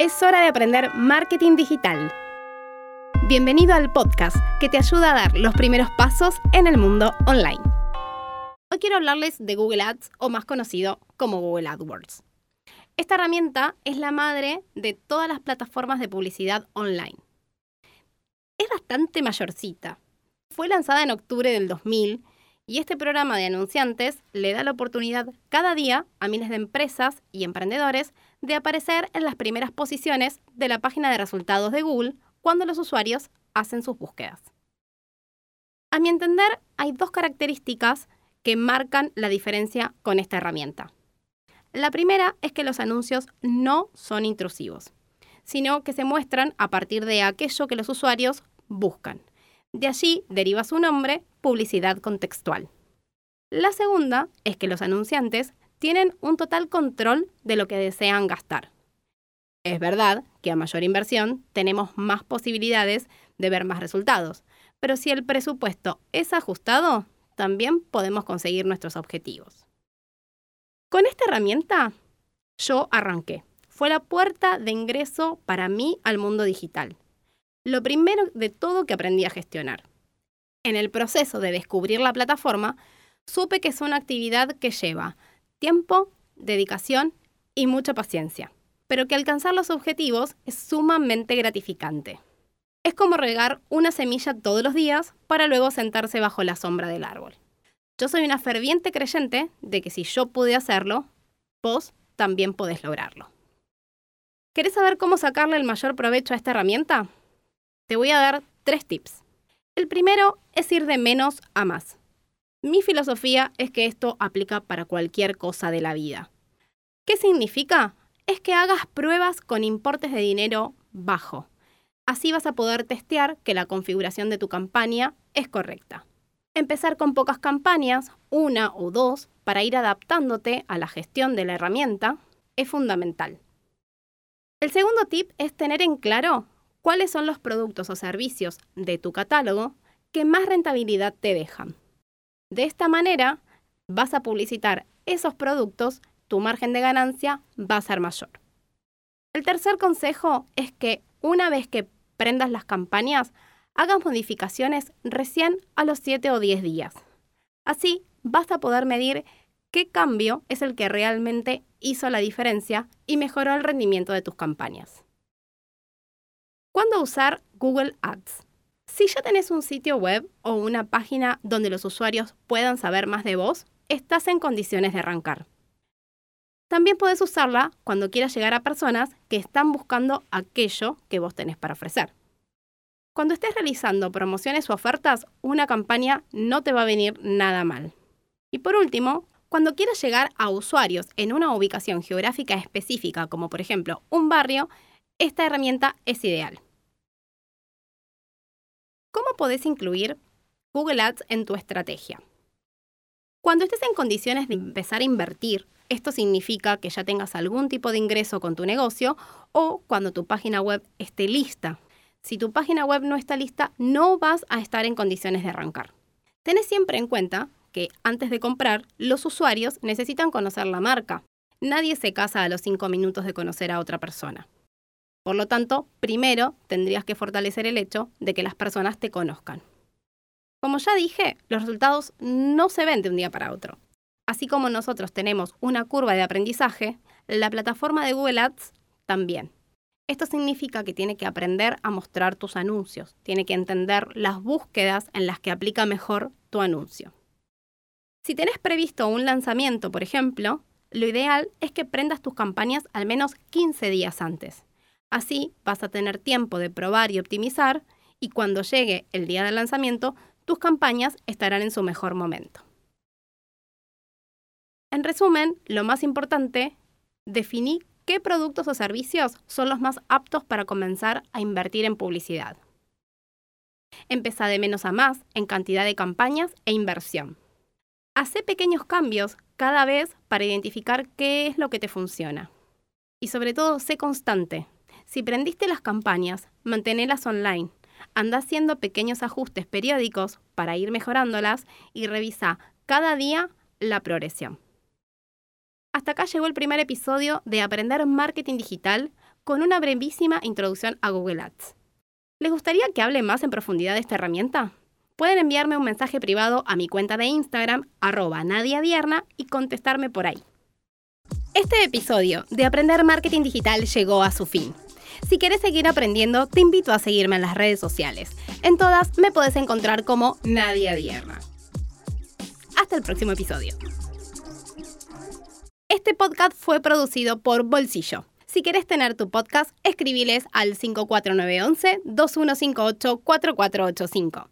Es hora de aprender marketing digital. Bienvenido al podcast que te ayuda a dar los primeros pasos en el mundo online. Hoy quiero hablarles de Google Ads o más conocido como Google AdWords. Esta herramienta es la madre de todas las plataformas de publicidad online. Es bastante mayorcita. Fue lanzada en octubre del 2000 y este programa de anunciantes le da la oportunidad cada día a miles de empresas y emprendedores de aparecer en las primeras posiciones de la página de resultados de Google cuando los usuarios hacen sus búsquedas. A mi entender, hay dos características que marcan la diferencia con esta herramienta. La primera es que los anuncios no son intrusivos, sino que se muestran a partir de aquello que los usuarios buscan. De allí deriva su nombre, publicidad contextual. La segunda es que los anunciantes tienen un total control de lo que desean gastar. Es verdad que a mayor inversión tenemos más posibilidades de ver más resultados, pero si el presupuesto es ajustado, también podemos conseguir nuestros objetivos. Con esta herramienta, yo arranqué. Fue la puerta de ingreso para mí al mundo digital lo primero de todo que aprendí a gestionar. En el proceso de descubrir la plataforma, supe que es una actividad que lleva tiempo, dedicación y mucha paciencia, pero que alcanzar los objetivos es sumamente gratificante. Es como regar una semilla todos los días para luego sentarse bajo la sombra del árbol. Yo soy una ferviente creyente de que si yo pude hacerlo, vos también podés lograrlo. ¿Querés saber cómo sacarle el mayor provecho a esta herramienta? Te voy a dar tres tips. El primero es ir de menos a más. Mi filosofía es que esto aplica para cualquier cosa de la vida. ¿Qué significa? Es que hagas pruebas con importes de dinero bajo. Así vas a poder testear que la configuración de tu campaña es correcta. Empezar con pocas campañas, una o dos, para ir adaptándote a la gestión de la herramienta, es fundamental. El segundo tip es tener en claro cuáles son los productos o servicios de tu catálogo que más rentabilidad te dejan. De esta manera, vas a publicitar esos productos, tu margen de ganancia va a ser mayor. El tercer consejo es que una vez que prendas las campañas, hagas modificaciones recién a los 7 o 10 días. Así vas a poder medir qué cambio es el que realmente hizo la diferencia y mejoró el rendimiento de tus campañas. ¿Cuándo usar Google Ads? Si ya tenés un sitio web o una página donde los usuarios puedan saber más de vos, estás en condiciones de arrancar. También puedes usarla cuando quieras llegar a personas que están buscando aquello que vos tenés para ofrecer. Cuando estés realizando promociones o ofertas, una campaña no te va a venir nada mal. Y por último, cuando quieras llegar a usuarios en una ubicación geográfica específica, como por ejemplo un barrio, esta herramienta es ideal. ¿Cómo podés incluir Google Ads en tu estrategia? Cuando estés en condiciones de empezar a invertir, esto significa que ya tengas algún tipo de ingreso con tu negocio o cuando tu página web esté lista. Si tu página web no está lista, no vas a estar en condiciones de arrancar. Tenés siempre en cuenta que antes de comprar, los usuarios necesitan conocer la marca. Nadie se casa a los 5 minutos de conocer a otra persona. Por lo tanto, primero tendrías que fortalecer el hecho de que las personas te conozcan. Como ya dije, los resultados no se ven de un día para otro. Así como nosotros tenemos una curva de aprendizaje, la plataforma de Google Ads también. Esto significa que tiene que aprender a mostrar tus anuncios, tiene que entender las búsquedas en las que aplica mejor tu anuncio. Si tenés previsto un lanzamiento, por ejemplo, lo ideal es que prendas tus campañas al menos 15 días antes. Así vas a tener tiempo de probar y optimizar y cuando llegue el día del lanzamiento, tus campañas estarán en su mejor momento. En resumen, lo más importante, definí qué productos o servicios son los más aptos para comenzar a invertir en publicidad. Empezá de menos a más en cantidad de campañas e inversión. Hacé pequeños cambios cada vez para identificar qué es lo que te funciona. Y sobre todo, sé constante. Si prendiste las campañas, manténelas online. Anda haciendo pequeños ajustes periódicos para ir mejorándolas y revisa cada día la progresión. Hasta acá llegó el primer episodio de Aprender Marketing Digital con una brevísima introducción a Google Ads. ¿Les gustaría que hable más en profundidad de esta herramienta? Pueden enviarme un mensaje privado a mi cuenta de Instagram, arroba nadiadierna, y contestarme por ahí. Este episodio de Aprender Marketing Digital llegó a su fin. Si quieres seguir aprendiendo, te invito a seguirme en las redes sociales. En todas me puedes encontrar como Nadia Dierna. Hasta el próximo episodio. Este podcast fue producido por Bolsillo. Si quieres tener tu podcast, escribiles al 54911 2158 4485.